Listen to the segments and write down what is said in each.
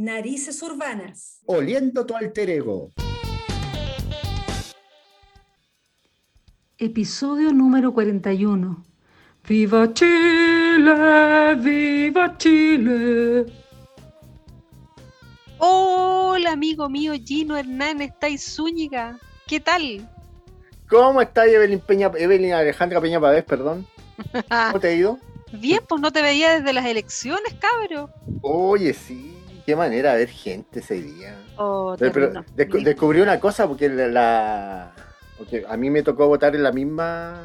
Narices Urbanas. Oliendo tu alter ego. Episodio número 41. ¡Viva Chile! ¡Viva Chile! Hola, amigo mío Gino Hernán, estáis Zúñiga. ¿Qué tal? ¿Cómo está Evelyn Peña, Evelyn Alejandra Peña Pavés, perdón? ¿Cómo te ha ido? Bien, pues no te veía desde las elecciones, cabro. Oye, sí, qué manera ver gente ese día. Oh, Pero, pero terreno. descu- descubrí una cosa, porque la, la- porque a mí me tocó votar en la misma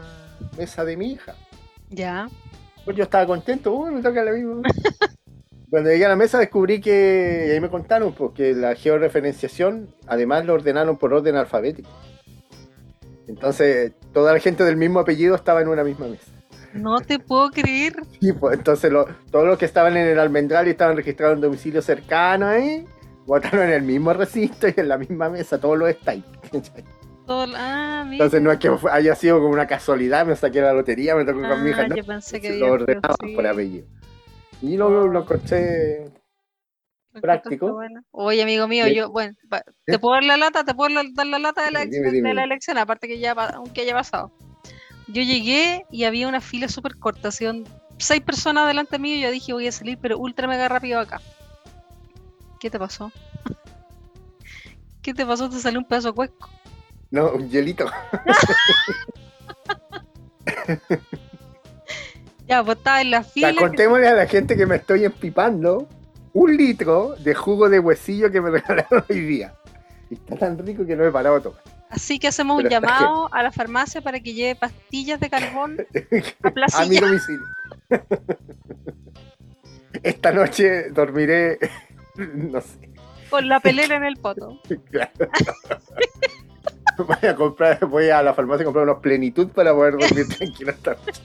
mesa de mi hija. Ya. Pues yo estaba contento, uy, me toca la misma. Cuando llegué a la mesa descubrí que, y ahí me contaron, porque la georreferenciación, además lo ordenaron por orden alfabético. Entonces, toda la gente del mismo apellido estaba en una misma mesa. No te puedo creer. Y pues, entonces lo- todos los que estaban en el almendral y estaban registrados en domicilio cercano ahí, votaron en el mismo recinto y en la misma mesa, todos los estáis. Ah. Entonces no es que haya sido como una casualidad, me saqué la lotería, me tocó con mi hija, Ah, no, yo pensé que lo por apellido. Y lo, lo Lo práctico. bueno. Oye, amigo mío, yo, bueno, ¿Eh? ¿te puedo dar la lata? ¿Te puedo dar la lata de la, Dime, de la elección? Aparte que ya, aunque haya pasado. Yo llegué y había una fila súper corta, hacían seis personas delante mío y yo dije voy a salir, pero ultra mega rápido acá. ¿Qué te pasó? ¿Qué te pasó? Te salió un pedazo de cuesco. No, un hielito. Ya, pues estaba en la fila. que- contémosle a la gente que me estoy empipando un litro de jugo de huesillo que me regalaron hoy día. Y está tan rico que no he parado de tomar. Así que hacemos un Pero llamado a la farmacia para que lleve pastillas de carbón a Plaza a mi domicilio. Esta noche dormiré, no sé, con la pelera en el poto. claro. Voy a comprar, voy a la farmacia a comprar unos plenitud para poder dormir tranquilo esta noche.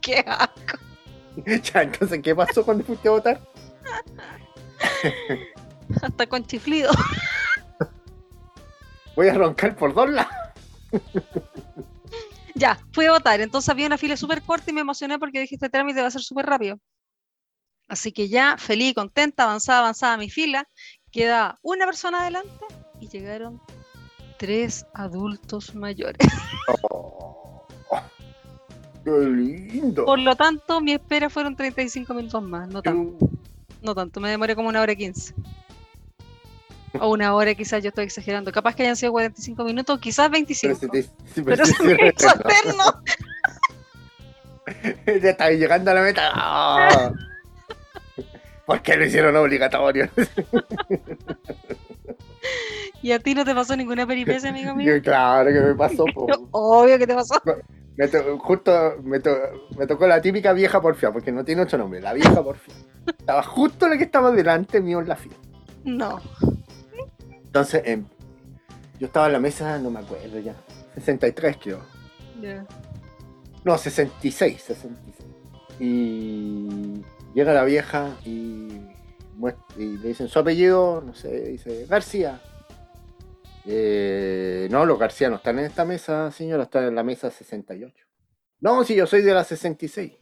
¡Qué asco! Ya, entonces, ¿qué pasó cuando fuiste a votar? Hasta con chiflido. Voy a roncar por dos lados. Ya, fui a votar. Entonces había una fila súper corta y me emocioné porque dije, este trámite va a ser súper rápido. Así que ya, feliz contenta, avanzaba, avanzaba mi fila. Queda una persona adelante y llegaron tres adultos mayores. Oh, ¡Qué lindo! Por lo tanto, mi espera fueron 35 minutos más. No tanto, no tanto. Me demoré como una hora y 15. O una hora, quizás yo estoy exagerando. Capaz que hayan sido 45 minutos, quizás 25. Pero te- sí, pero se me hizo eterno. Ya está llegando a la meta. ¿Por qué lo hicieron obligatorio? ¿Y a ti no te pasó ninguna peripecia, amigo mío? Claro que me pasó. po. Obvio que te pasó. Me to- justo me, to- me tocó la típica vieja porfia, porque no tiene otro nombre, la vieja porfia. Estaba justo la que estaba delante mío en la fila. No. Entonces, em, yo estaba en la mesa, no me acuerdo ya. 63 creo. Ya. No, 66, 66. Y llega la vieja y le dicen su apellido, no sé, dice García. Eh, no, los García no están en esta mesa, señora, están en la mesa 68. No, si yo soy de la 66.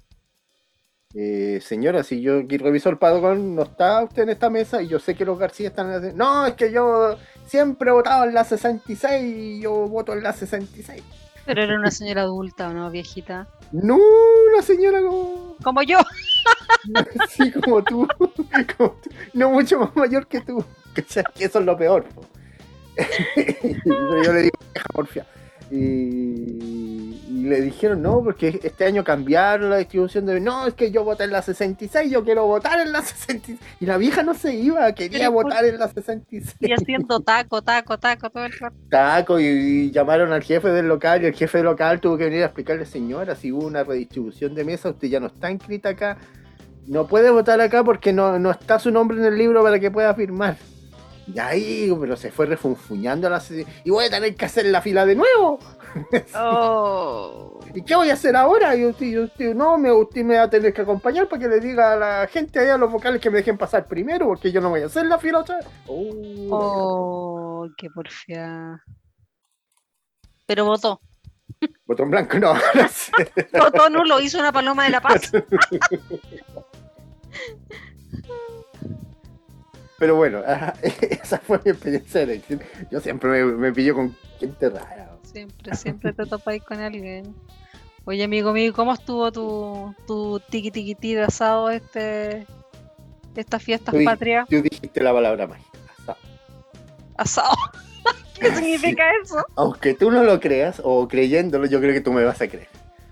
Eh, señora, si yo aquí reviso el padrón, no está usted en esta mesa y yo sé que los García están en la... No, es que yo siempre he votado en la 66 y yo voto en la 66. Pero era una señora adulta o no, viejita. No, la señora como... Como yo. Sí, como tú, como tú, no mucho más mayor que tú. ¿cachai? Que eso es lo peor. po. Yo le digo, "Vieja porfia. Y, y le dijeron, no, porque este año cambiaron la distribución de... No, es que yo voté en la 66, yo quiero votar en la 66. Y la vieja no se iba, quería por- votar en la 66. Y haciendo taco, taco, taco todo el rato. Taco, y, y llamaron al jefe del local y el jefe del local tuvo que venir a explicarle, señora, si hubo una redistribución de mesa, usted ya no está inscrita acá, no puede votar acá porque no, no está su nombre en el libro para que pueda firmar. Y ahí, pero se fue refunfuñando la y voy a tener que hacer la fila de nuevo. Oh. ¿Y qué voy a hacer ahora? Y usted, y usted, no, me, usted me va a tener que acompañar para que le diga a la gente allá, a los vocales, que me dejen pasar primero, porque yo no voy a hacer la fila otra vez. Oh, Oh, qué porfia. Pero votó. Botón blanco, no. no sé. Votó nulo, hizo una paloma de la paz. Pero bueno, esa fue mi experiencia de elección. Yo siempre me, me pillo con gente rara. Siempre, siempre te topáis con alguien. Oye, amigo mío, ¿cómo estuvo tu, tu tiki tiki ti de asado este, estas fiestas patrias? Tú dijiste la palabra mágica. asado. Asado. ¿Qué significa eso? Aunque tú no lo creas, o creyéndolo, yo creo que tú me vas a creer.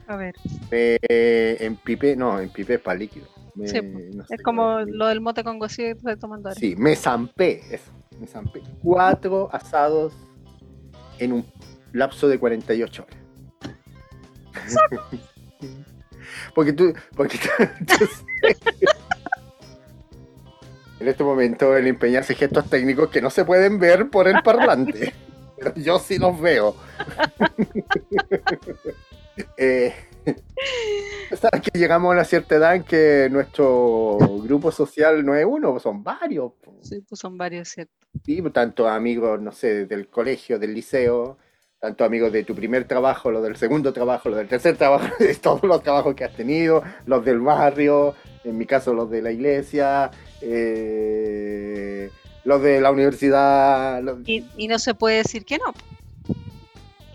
A ver, Eh, en pipe, no, en pipe es para líquido. Me- Sí, po. no sé es como lo del mote con que estoy tomando. Sí, me zampé, eso, me zampé. Cuatro asados en un lapso de 48 horas. porque tú, porque tú- en este momento el empeño hace gestos técnicos que no se pueden ver por el parlante, pero yo sí los veo. eh, sabes que llegamos a una cierta edad en que nuestro grupo social no es uno, son varios. po. Sí, pues son varios, ¿cierto? Sí, pues, tanto amigos, no sé, del colegio, del liceo, tanto amigos de tu primer trabajo, los del segundo trabajo, los del tercer trabajo, de todos los trabajos que has tenido, los del barrio, en mi caso los de la iglesia, eh, los de la universidad. los- Y, y no se puede decir que no.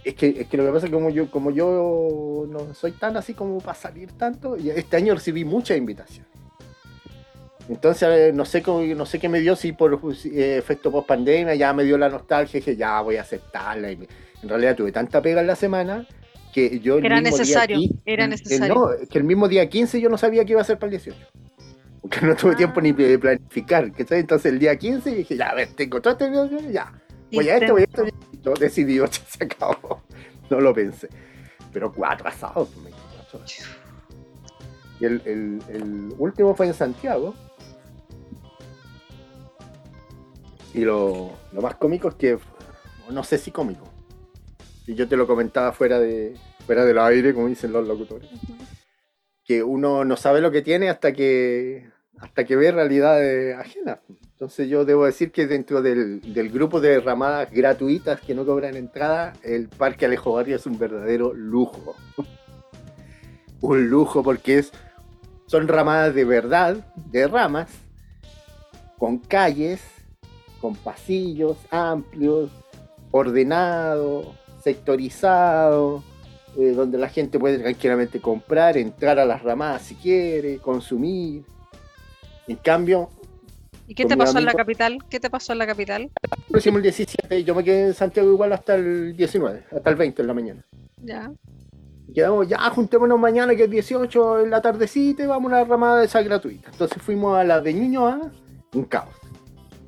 Es, que, es que lo que pasa es que como yo, como yo no soy tan así como para salir tanto, y este año recibí muchas invitaciones. Entonces, eh, no sé, cómo- no sé qué me dio, si por eh, efecto post pandemia ya me dio la nostalgia, dije ya voy a aceptarla. Y en realidad tuve tanta pega en la semana que yo. Era día necesario, qui- era eh, necesario. no, que el mismo día 15 yo no sabía qué iba a hacer para el 18. Porque no tuve Ah. tiempo ni de planificar. Entonces el día 15 dije, ya, a ver, tengo todo este ya. Voy a esto, voy a esto, yo decidí, ocho, se acabó. No lo pensé. Pero cuatro asados, 24 horas. Y el, el- el último fue en Santiago. Y lo, lo más cómico es que, no sé si cómico, y yo te lo comentaba fuera de fuera del aire, como dicen los locutores, que uno no sabe lo que tiene hasta que hasta que ve realidades ajenas. Entonces yo debo decir que dentro del, del grupo de ramadas gratuitas que no cobran entrada, el Parque Alejo Barrio es un verdadero lujo. un lujo porque es, son ramadas de verdad, de ramas, con calles, con pasillos amplios, ordenado, sectorizado, eh, donde la gente puede tranquilamente comprar, entrar a las ramadas si quiere, consumir. En cambio, ¿Y qué con te pasó en la capital? ¿Qué te pasó en la capital? lo hicimos el 17 y yo me quedé en Santiago igual hasta el 19, hasta el 20 en la mañana. Ya. Y Quedamos, ya juntémonos mañana que es 18 en la tardecita y vamos a una ramada de esa gratuita. Entonces fuimos a la de Ñuñoa, un caos.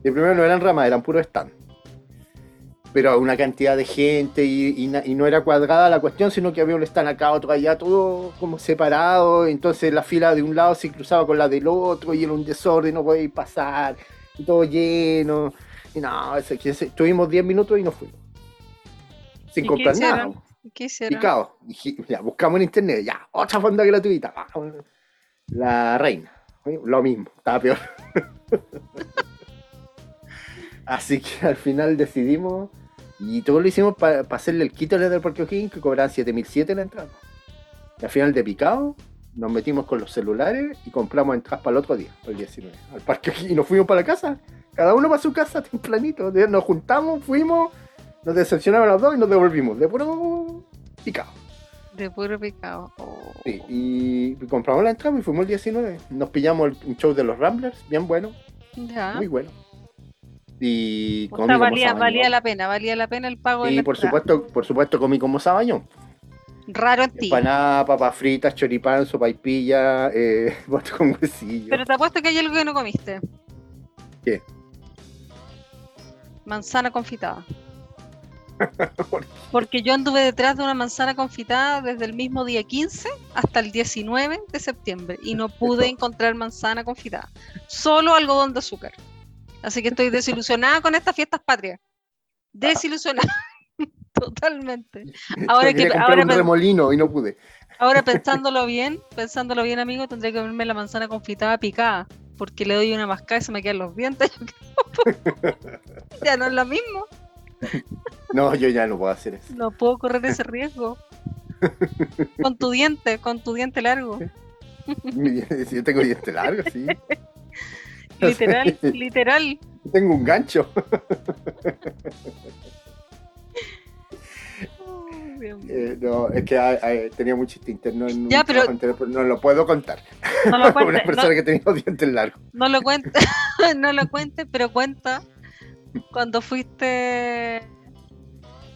De primero no eran ramadas, eran puro stand. Pero una cantidad de gente y, y y no era cuadrada la cuestión, sino que había un stand acá, otro allá, todo como separado. Entonces la fila de un lado se cruzaba con la del otro y era un desorden, no podíais pasar. Y todo lleno. Y no, ese- que ese- tuvimos 10 minutos y nos fuimos. Sin ¿Y qué comprar nada. ¿Y ¿Qué hicieron? Picado. Dije, Ya, buscamos en internet, ya, otra fonda gratuita. La reina. Lo mismo, estaba peor. Así que al final decidimos, y todo lo hicimos para hacerle el quito del Parque O'Higgins, que cobraban 7007 en la entrada. Y al final de picado, nos metimos con los celulares y compramos entradas para el otro día, el 19, al Parque O'Higgins, y nos fuimos para la casa. Cada uno para su casa tempranito. Nos juntamos, fuimos, nos decepcionaron los dos y nos devolvimos. De puro picado. De puro picado. Oh. Sí, y compramos la entrada y fuimos el 19. Nos pillamos el- un show de los Ramblers, bien bueno, Ya. muy bueno. Y O comí sea, como valía, la pena, valía la pena el pago de Y la por entrada. supuesto, por supuesto comí como sabañón. Raro en ti. Empanada, papas fritas, choripán, sopaipilla, eh, con huesillo. Pero te apuesto que hay algo que no comiste. ¿Qué? Manzana confitada. Porque yo anduve detrás de una manzana confitada desde el mismo día 15 hasta el 19 de septiembre y no pude encontrar manzana confitada. Solo algodón de azúcar. Así que estoy desilusionada con estas fiestas patrias. Desilusionada. Totalmente. Ahora que ahora, un remolino y no pude. ahora pensándolo bien, pensándolo bien, amigo, tendré que comerme la manzana confitada picada. Porque le doy una mascada y se me quedan los dientes. ya no es lo mismo. No, yo ya no puedo hacer eso. No puedo correr ese riesgo. Con tu diente, con tu diente largo. Yo tengo diente largo, sí. Literal, literal. Tengo un gancho. Eh, no, es que hay- hay- tenía un chiste interno en Ya, pero- anterior, pero no lo puedo contar. No lo Una cuente, persona no, que tenía los dientes largos. no lo cuente, no lo cuente, pero cuenta cuando fuiste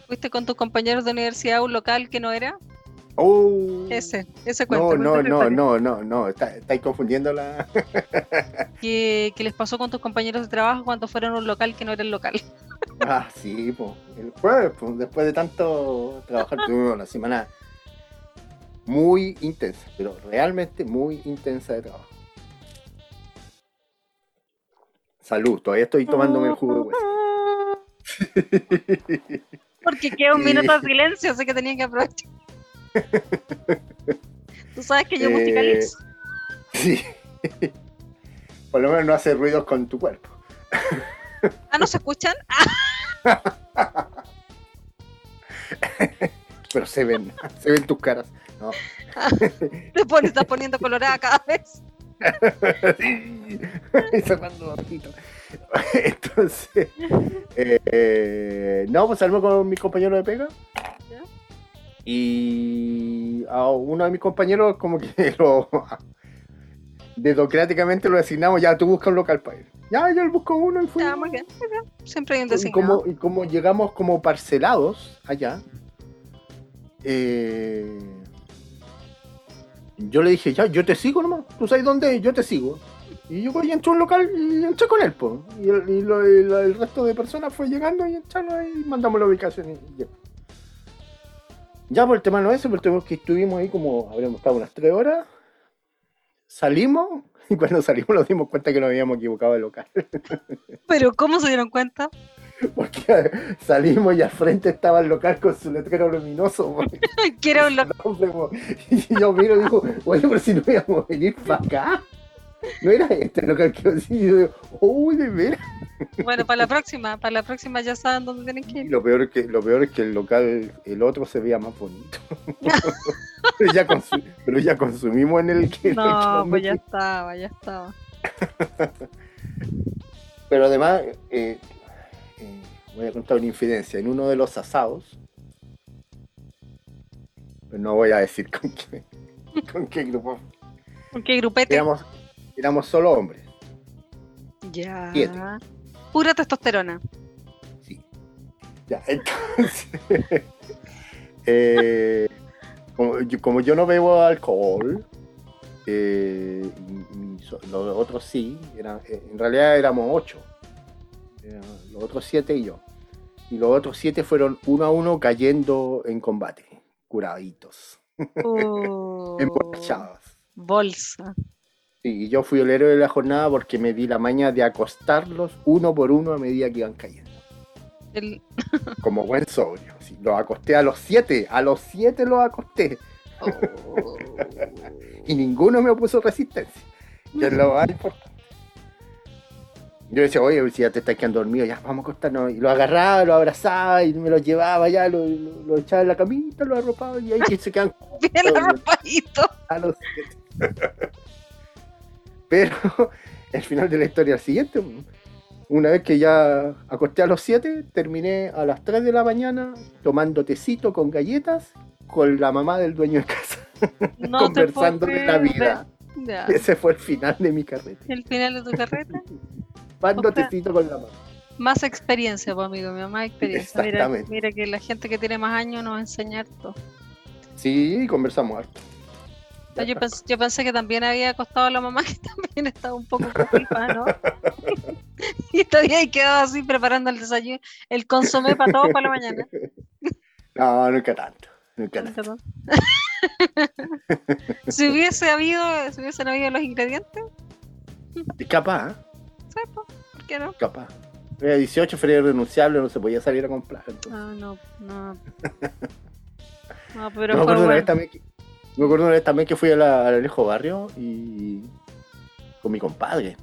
fuiste con tus compañeros de universidad a un local que no era. Oh. Ese, ese cuento. No, no, no, no, no, no. Está- estáis confundiendo la. Que, que les pasó con tus compañeros de trabajo cuando fueron a un local que no era el local. Ah, sí, pues. El jueves, pues, después de tanto trabajar, tuvimos una semana muy intensa, pero realmente muy intensa de trabajo. Salud, todavía estoy tomándome el jugo de hueso. Porque queda un minuto de silencio, así que tenía que aprovechar. Tú sabes que yo Eh, musicalizo. Sí. Por lo menos no hace ruidos con tu cuerpo. Ah, ¿no se escuchan? Pero se ven, se ven tus caras. No. Te pones, estás poniendo colorada cada vez. Sí. Cerrando. Entonces, eh, eh, no, pues salgo con mi compañero de pega. Y a uno de mis compañeros, como que lo. Dedocráticamente lo designamos, ya tú busca un local para ir. Ya, yo busco uno y fui. Ya, muy bien. Siempre hay un Y designado. como, y como llegamos como parcelados allá, eh, yo le dije, ya, yo te sigo nomás, tú sabes dónde, yo te sigo. Y yo voy, entré a un local y entré con él, pues. Y, el, y lo- y lo- el resto de personas fue llegando y entraron y mandamos la ubicación y ya. Ya por el tema no es ese, por el tema que estuvimos ahí como, habríamos estado unas tres horas, salimos y cuando salimos nos dimos cuenta que nos habíamos equivocado de local. Pero ¿cómo se dieron cuenta? Porque salimos y al frente estaba el local con su letrero luminoso. era un local. Y yo miro y digo, oye, pero si no íbamos a venir para acá. No era este el local que yo yo digo, uy, de veras. Bueno, para la próxima, para la próxima ya saben dónde tienen que Y ir. lo peor, es que, lo peor es que el local, el otro se veía más bonito. pero, ya consu- pero ya consumimos en el que. No, pues ya estaba, ya estaba. Pero además, eh, eh, voy a contar una infidencia. En uno de los asados, pero no voy a decir con qué, con qué grupo. ¿Con qué grupete? Éramos, éramos solo hombres. Ya. Siete. Pura testosterona. Sí. Ya, entonces. eh, como, yo, como yo no bebo alcohol, eh, y- y so- los otros sí, eran- eh, en realidad éramos ocho. Los otros siete y yo. Y los otros siete fueron uno a uno cayendo en combate, curaditos, Oh, emborrachados. bolsa. Sí, y yo fui el héroe de la jornada porque me di la maña de acostarlos uno por uno a medida que iban cayendo. El- como buen sobrio. sí. Los acosté a los siete, a los siete los acosté. oh. Y ninguno me opuso resistencia. Que es lo más importante. Yo decía, oye, si ya te estás quedando dormido, ya vamos a acostarnos. Y lo agarraba, lo abrazaba y me lo llevaba ya, lo, lo- lo echaba en la camita, lo arropaba y ahí se quedan Bien arropadito. a los siete. Pero el final de la historia es el siguiente. Una vez que ya acosté a los 7, terminé a las 3 de la mañana tomando tecito con galletas con la mamá del dueño de casa, No conversando de la vida. Ya. Ese fue el final de mi carrete. El final de tu carreta. Tomando tecito con la mamá. Más experiencia, pues, amigo mío, más experiencia. Mira, Exactamente. mira que la gente que tiene más años nos va a enseñar todo. Sí, conversamos harto. Yo pensé, yo pensé que también había acostado a la mamá, que también estaba un poco culpa, ¿no? y todavía ahí quedado así preparando el desayuno, el consomé para todos para la mañana. No, nunca tanto. Nunca tanto. si hubiese habido, si hubiesen habido los ingredientes, capaz, ¿eh? ¿sabes? po? ¿Por qué no? capaz. Era 18, feria irrenunciable, no se podía salir a comprar. entonces. Ah, no, no. No, pero fue acuerdo una vez bueno. también que, me acuerdo una vez también que fui a la- al Alejo Barrio y con mi compadre.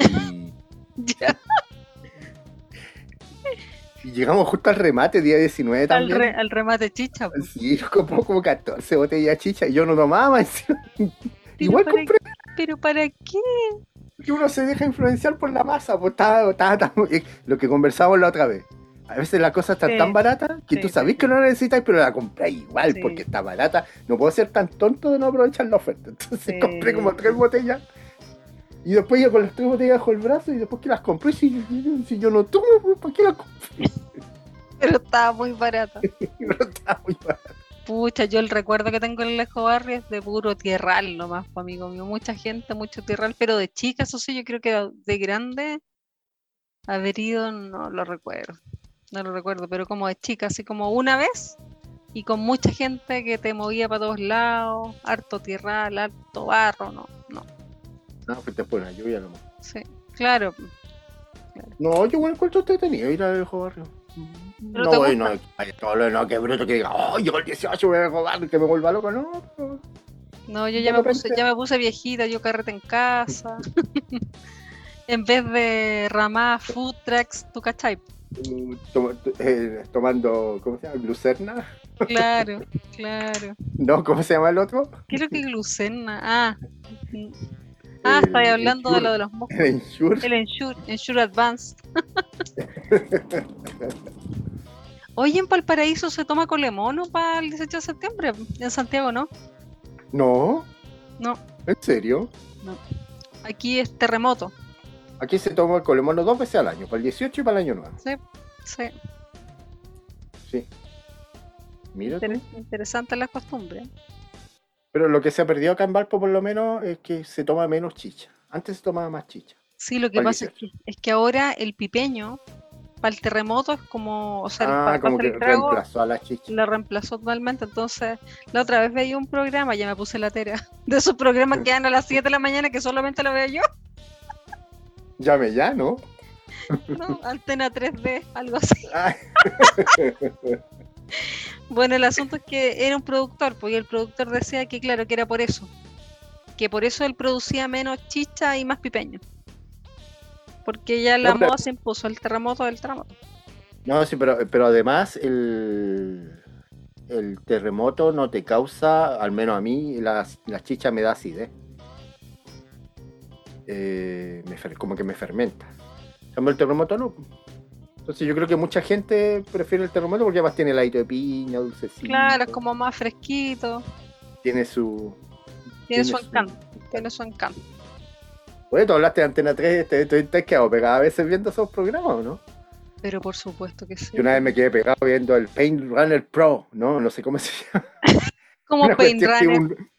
Y, Ya, y llegamos justo al remate, día 19 al, también. re- al remate chicha. po. Sí, compré como 14 botellas chicha y yo no tomaba. Igual para- compré. ¿Pero para qué? que uno se deja influenciar por la masa, pues eh, lo que conversamos la otra vez. A veces las cosas están Sí. tan baratas que Sí, tú sí, sabes que no la necesitas, pero la compras igual Sí. porque está barata. No puedo ser tan tonto de no aprovechar la oferta. Entonces Sí. compré como tres botellas. Y después yo con las tres botellas bajo el brazo y después que las compré, si, si yo no tomo, pues, ¿para qué las compré? Pero estaba muy barata. Estaba muy. Pucha, yo el recuerdo que tengo en el Alejo Barrio es de puro tierral nomás, pues, amigo mío. Mucha gente, mucho tierral, pero de chica, eso sí, yo creo que de grande haber ido, no lo recuerdo. No lo recuerdo, pero como de chica, así como una vez y con mucha gente que te movía para todos lados, harto tierral, harto barro, no, no, No, fuiste por la lluvia nomás. sí, claro. No, yo bueno encuentro entretenido ir al viejo barrio. ¿Pero no voy, no, lo no, que bruto que diga, oh, yo el 18 voy a viejo barrio, que me vuelva loco, no. No, yo ya me, puse, ya me puse viejita, yo carrete en casa. en vez de ramar food trucks, ¿tú cachai? Eh, tomando, ¿cómo se llama? ¿Glucerna? Claro, claro. No, ¿cómo se llama el otro? ¿Qué es lo que es glucena? Ah, ah, El estáis hablando de lo de los moscos. El Ensure. El Ensure, Ensure Advanced. Oye, en Valparaíso se toma colemono para el 18 de septiembre. En Santiago, ¿no? No, No, ¿en serio? aquí es terremoto. Aquí se toma el colemono dos veces al año, para el 18 y para el año nuevo. Sí, sí. Sí. Mira. interesante la costumbre. Pero lo que se ha perdido acá en Valpo, por lo menos, es que se toma menos chicha. Antes se tomaba más chicha. Sí, lo que Para pasa es que, es que ahora el pipeño para el terremoto es como, o sea, ah, para como hacer que el trago reemplazó a la chicha. la reemplazó totalmente. Entonces, la otra vez veía un programa, ya me puse la tera, de esos programas que dan a las 7 de la mañana que solamente lo veo yo, Llame ya, ¿no? ¿no? Antena 3D, algo así. Ay, Bueno, el asunto es que era un productor, porque el productor decía que, claro, que era por eso. Que por eso él producía menos chicha y más pipeño. Porque ya la moda se impuso, el terremoto del terremoto. No, sí, pero, pero además el, el terremoto no te causa, al menos a mí, la, la chicha me da acidez. Eh, me fer- como que me fermenta. En cambio, el terremoto no. Entonces yo creo que mucha gente prefiere el terremoto porque además tiene el aire de piña, dulcecito. Claro, es como más fresquito, Tiene su... tiene su su- encanto, tiene su encanto. Oye, tú hablaste de Antena 3, te, te, te has quedado pegado a veces viendo esos programas, ¿o no? Pero por supuesto que sí. Yo una vez me quedé pegado viendo el Paint Runner Pro, ¿no? No sé cómo se llama. Como Paint Runner. un-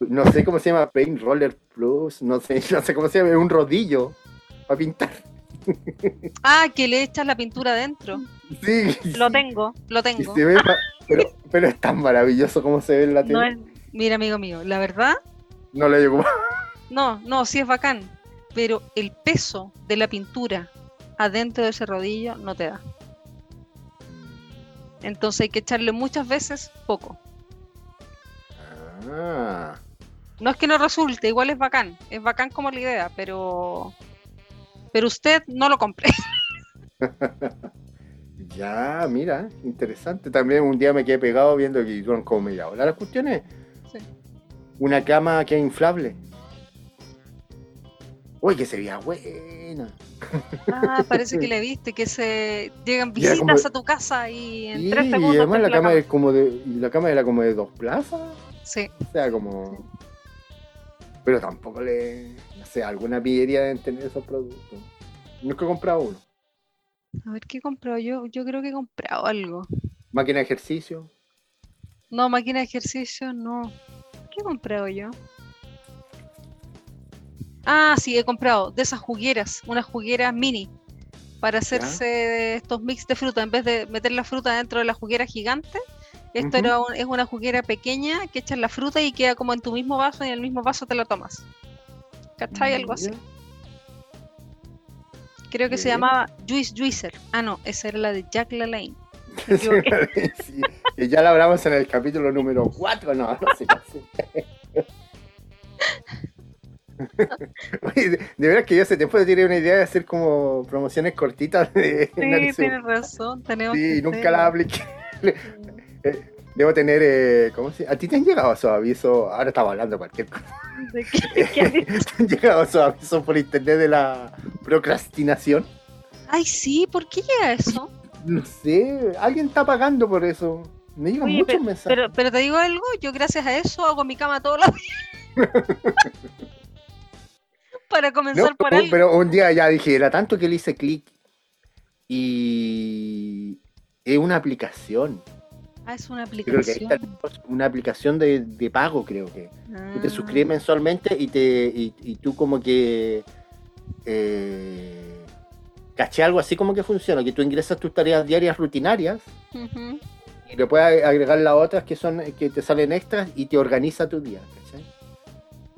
no sé cómo se llama Paint Roller Plus, no sé, no sé cómo se llama, un rodillo para pintar. Ah, que le echas la pintura adentro. Sí, Lo sí, tengo, lo tengo. se ve ma- pero, pero es tan maravilloso como se ve en la tele. No No, es... Mira, amigo mío, la verdad, le llegó no, no, sí es bacán. Pero el peso de la pintura adentro de ese rodillo no te da. Entonces hay que echarle muchas veces poco. Ah, No es que no resulte, igual es bacán. Es bacán como la idea, pero. Pero usted no lo compre. ya, mira, interesante. También un día me quedé pegado viendo que duran como media hora las cuestiones. Sí. Una cama que es inflable. Uy, que se veía buena. Ah, parece que le viste, que se llegan Y visitas como- a tu casa y en Sí, tres y segundos. además la cama, es como de, y la cama era como de dos plazas. Sí, O sea, como. Pero tampoco le. No sé, alguna pillería deben tener esos productos. Nunca he comprado uno. a ver qué he comprado yo. Yo creo que he comprado algo. Máquina de ejercicio. No, máquina de ejercicio, no. ¿Qué he comprado yo? Ah, sí, he comprado de esas jugueras, unas jugueras mini para hacerse estos mix de fruta. En vez de meter la fruta dentro de la juguera gigante, esto era un- es una juguera pequeña que echas la fruta y queda como en tu mismo vaso y en el mismo vaso te la tomas. ¿Cachai? Algo así. Creo que se llamaba Juice Juicer. Ah, no, esa era la de Jack LaLanne. Sí, y ya la hablamos en el capítulo número 4, no, no sé. Oye, de, de veras que yo hace tiempo tenía una idea de hacer como promociones cortitas de Sí, tienes razón. Tenemos Sí, que nunca la apliqué. Eh, Debo tener, eh, ¿cómo se ¿A ti te han llegado esos avisos? Ahora estamos hablando cualquier cosa. ¿De qué- qué aviso? ¿Te han llegado esos avisos por internet de la procrastinación? Ay, sí, ¿por qué llega eso? No sé, alguien está pagando por eso. Me llegan Oye, muchos mensajes. Pero, pero te digo algo, yo gracias a eso hago mi cama todos los días. Para No, comenzar por pero- ahí. pero un día ya dije, era tanto que le hice clic y es una aplicación. Ah, es una Creo que ahí aplicación. está una aplicación de, de pago, creo que. que te Ah, suscribes mensualmente y te y, y tú como que eh, caché algo así como que funciona, que tú ingresas tus tareas diarias rutinarias y le puedes agregar las otras que son que te salen extras y te organiza tu día, ¿cachai?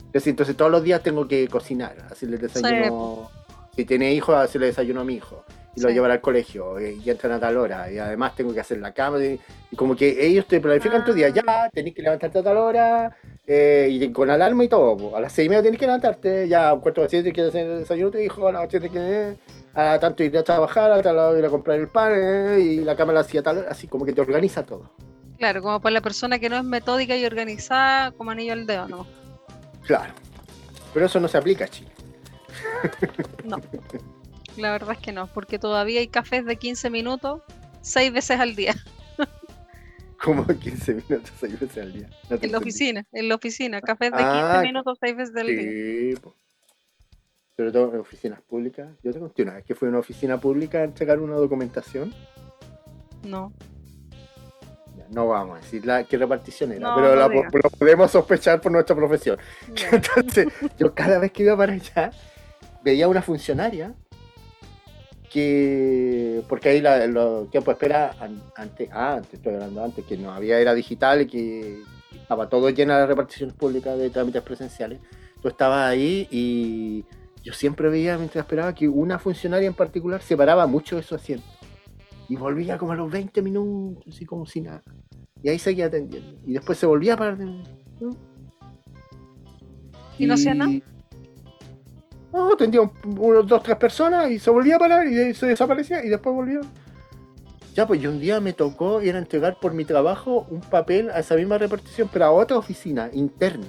Entonces, entonces todos los días tengo que cocinar, hacerle desayuno. Si tiene hijos, hacerle desayuno a mi hijo. Y lo Sí. llevar al colegio eh, y entran a tal hora. Y además tengo que hacer la cama. Y, y como que ellos te planifican tu día. Ah. Ya, tenés que levantarte a tal hora. eh, y con alarma y todo. po. A las seis y media tienes que levantarte. Ya a un cuarto de siete que hacer el desayuno a tu hijo. A las ocho tienes que. A tanto ir a trabajar, a tal hora ir a comprar el pan. eh, y la cama la hacía tal hora. Así como que te organiza todo. Claro, como para la persona que no es metódica y organizada como anillo al dedo, ¿no? Claro. Pero eso no se aplica a Chile. La verdad es que no, porque todavía hay cafés de 15 minutos, seis veces al día, Como 15 minutos, seis veces al día. No en la oficina, en la oficina, cafés de 15 Ah, minutos, seis veces al día. Sí, po. sobre todo en oficinas públicas. Yo te conté una vez que fui a una oficina pública a entregar una documentación. No, No vamos a decir la, qué repartición era, No, pero no la, diga. lo podemos sospechar por nuestra profesión. Entonces, yo cada vez que iba para allá, veía una funcionaria que, porque ahí la, los tiempos de espera, an- antes, ah, antes, estoy hablando antes, que no había era digital y que estaba todo lleno de reparticiones públicas de trámites presenciales. Tú estabas ahí y yo siempre veía mientras esperaba que una funcionaria en particular separaba mucho de su asiento. Y volvía como a los 20 minutos, así como si nada. Y ahí seguía atendiendo. Y después se volvía a parar de nuevo. ¿Y no hacía nada? No, atendía un- unos dos, tres personas y se volvía a parar y se desaparecía y después volvía. Ya, pues yo un día me tocó ir a entregar por mi trabajo un papel a esa misma repartición, pero a otra oficina interna.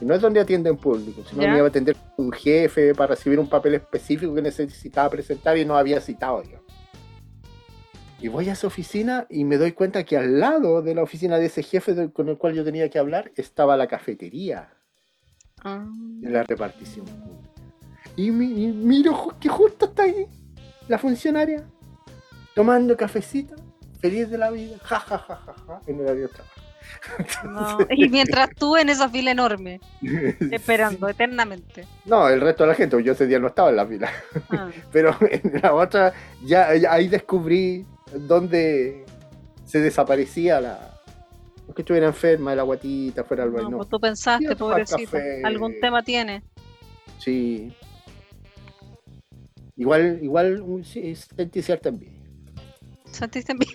Y no es donde atienden público, sino me iba a atender un jefe para recibir un papel específico que necesitaba presentar y no había citado yo. Y voy a esa oficina y me doy cuenta que al lado de la oficina de ese jefe con el cual yo tenía que hablar estaba la cafetería Ah, de la repartición pública. Y, mi- y miro que justo está ahí la funcionaria tomando cafecito, feliz de la vida, ja ja ja ja, ja en el horario de trabajo. no. Y mientras tú en esa fila enorme, esperando eternamente. No, el resto de la gente, yo ese día no estaba en la fila, Ah, pero en la otra ya, ya ahí descubrí dónde se desaparecía la... no que estuviera enferma de la guatita, fuera al no, baño. pues tú pensaste, pobrecito, algún tema tiene. Sí. Igual, igual, un- sí, sentí cierta envidia. ¿Sentiste bien?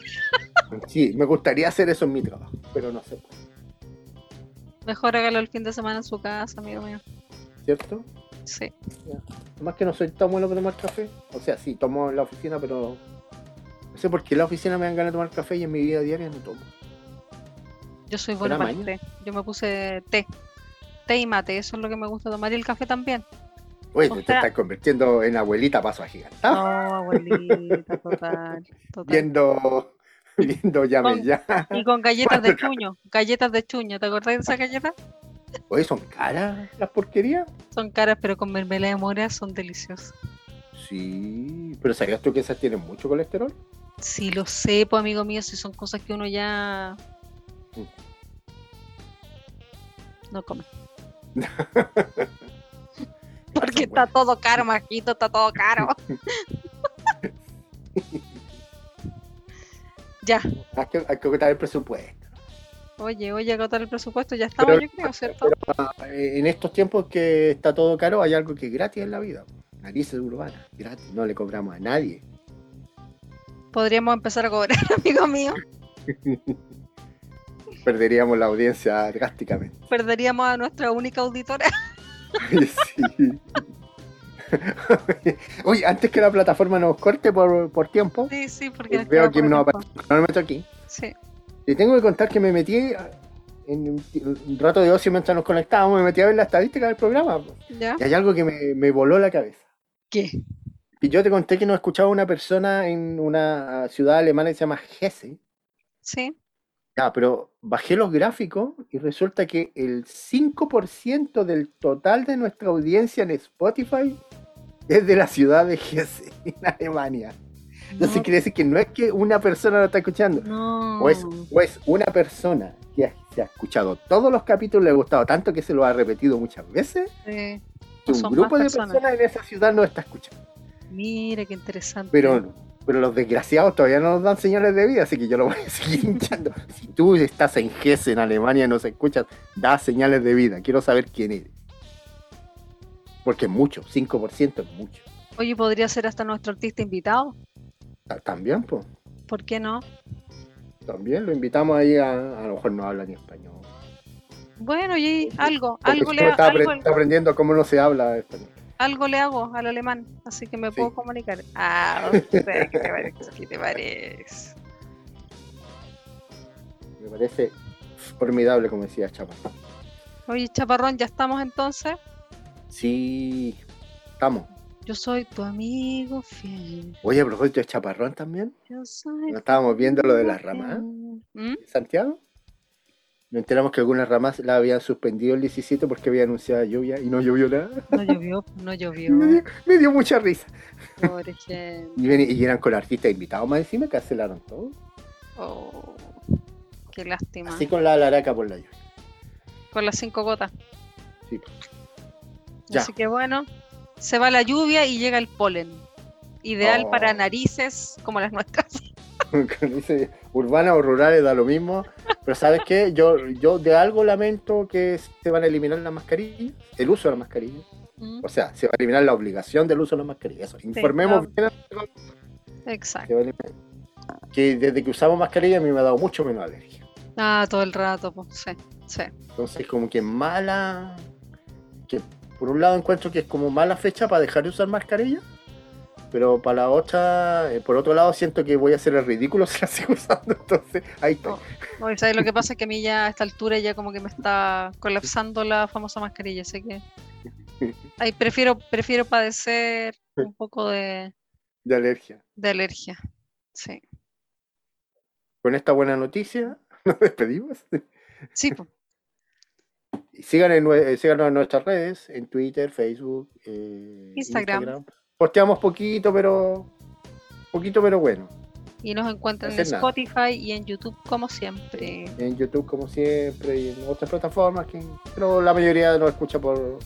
Sí, me gustaría hacer eso en mi trabajo, pero no sé, Mejor hágalo el fin de semana en su casa, amigo mío. ¿cierto? Sí. Más que no soy tan bueno para tomar café. O sea, sí, tomo en la oficina, pero no sé por qué en la oficina me dan ganas de tomar café y en mi vida diaria no tomo. Yo soy buena ¿Será para el maña? té. Yo me puse té. Té y mate, eso es lo que me gusta tomar. Y el café también. Oye, O te, sea- estás convirtiendo en abuelita paso a gigantado. No, abuelita, total. total. Viendo, viendo llame Con- ya. Y con galletas de chuño. Galletas de chuño. ¿Te acordás de esas galletas? Oye, son caras las porquerías. Son caras, pero con mermelada de mora son deliciosas. Sí, pero ¿sabías tú que esas tienen mucho colesterol? Sí, lo sé, pues, amigo mío, si son cosas que uno ya Mm. no come. Porque está todo caro, majito, está todo caro. ya, Hay que, hay que agotar el presupuesto. oye, oye, agotar el presupuesto, ya estamos, Pero- yo creo, ¿cierto? Eh, En estos tiempos que está todo caro, hay algo que es gratis en la vida. Narices urbanas, gratis. No le cobramos a nadie. Podríamos empezar a cobrar, amigo mío. Perderíamos la audiencia drásticamente. Perderíamos a nuestra única auditora. Sí. Oye, antes que la plataforma nos corte por, por tiempo, Sí, sí, porque eh, veo que no aparece aquí. Sí. Te tengo que contar que me metí en un rato de ocio mientras nos conectábamos, me metí a ver la estadística del programa. ¿Ya? Y hay algo que me, me voló la cabeza. ¿Qué? Y yo te conté que nos escuchaba una persona en una ciudad alemana que se llama Hesse. Sí. Ya, pero bajé los gráficos y resulta que el 5% del total de nuestra audiencia en Spotify es de la ciudad de Hesse, en Alemania. Entonces No, quiere decir que no es que una persona lo está escuchando, no. o es, o es una persona que ha- se ha escuchado todos los capítulos, le ha gustado tanto que se lo ha repetido muchas veces, Sí. un grupo de personas. personas en esa ciudad no está escuchando. Mira qué interesante. Pero, pero los desgraciados todavía no nos dan señales de vida, así que yo lo voy a seguir hinchando. Si tú estás en Hesse, en Alemania, y nos escuchas, da señales de vida. Quiero saber quién eres. Porque es mucho, 5% es mucho. Oye, podría ser hasta nuestro artista invitado. Ta- También, pues. ¿Por qué no? También lo invitamos ahí a. A lo mejor no habla ni español. Bueno, y algo, Porque algo le, está, algo, está aprendiendo cómo no se habla español. Algo le hago al alemán, así que me Sí. puedo comunicar. Ah, ¿qué te parece? ¿Qué te parece? Me parece formidable, como decía Chapa. Oye, Chaparrón, ¿ya estamos entonces? Sí, estamos. Yo soy tu amigo fiel. Oye, a propósito de Chaparrón también. Yo soy No estábamos viendo lo de las ramas. ¿Mm? Santiago. Nos enteramos que algunas ramas la habían suspendido el 17 porque había anunciado lluvia y no llovió nada. No llovió, no llovió. me, dio, me dio mucha risa. Pobre gente. Y, ven- y eran con artistas invitados más encima, cancelaron todo. Oh, qué lástima. Así con la laraca por la lluvia. Con las cinco gotas. Sí. Ya. Así que bueno, se va la lluvia y llega el polen. Ideal Oh. para narices como las nuestras. Cuando dice urbana o rurales da lo mismo. Pero ¿sabes qué? Yo, yo de algo lamento que se van a eliminar las mascarillas, el uso de las mascarillas. Mm, O sea, se va a eliminar la obligación del uso de las mascarillas. Eso, informemos claro. bien. Exacto. Que desde que usamos mascarilla a mí me ha dado mucho menos alergia. Ah, todo el rato, pues sí, sí. Entonces, como que mala. Que por un lado encuentro que es como mala fecha para dejar de usar mascarilla. Pero para la otra, eh, por otro lado, siento que voy a hacer el ridículo si la sigo usando. Entonces, ahí. Oh. Oye, ¿sabes lo que pasa? Es que a mí ya a esta altura ya como que me está colapsando la famosa mascarilla, así que ahí prefiero, prefiero padecer un poco de, De alergia. de alergia. Sí. Con esta buena noticia, nos despedimos. Sí, pues. En, síganos en nuestras redes, en Twitter, Facebook, eh, Instagram. Posteamos poquito, pero. Poquito, pero bueno. Y nos encuentran en nada. Spotify y en YouTube como siempre. En YouTube, como siempre, y en otras plataformas, que, pero la mayoría nos escucha por.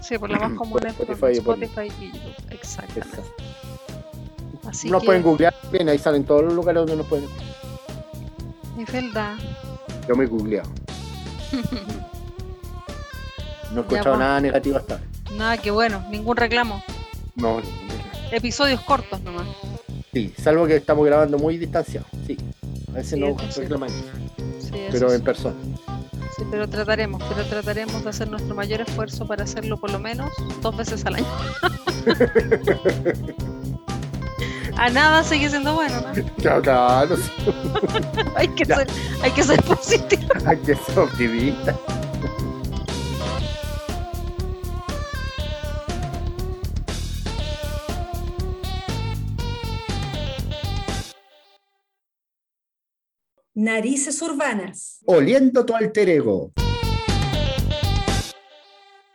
Sí, por lo más común es Spotify por- Spotify y YouTube. Exactamente. Así nos que pueden googlear bien, ahí salen todos los lugares donde nos pueden escuchar. es verdad. Yo me he googleado. No he escuchado pues. nada negativo hasta ahora. Nada, que bueno, ningún reclamo. No, Episodios cortos nomás. Sí, salvo que estamos grabando muy distanciados. Sí, a veces Sí, no eso sí. pero sí. en persona. Sí, pero trataremos, pero trataremos de hacer nuestro mayor esfuerzo para hacerlo por lo menos dos veces al año. A nada sigue siendo bueno, ¿no? Claro, claro. Hay que ser, hay que ser positivo. Hay que ser optimista. Narices urbanas. Oliendo tu alter ego.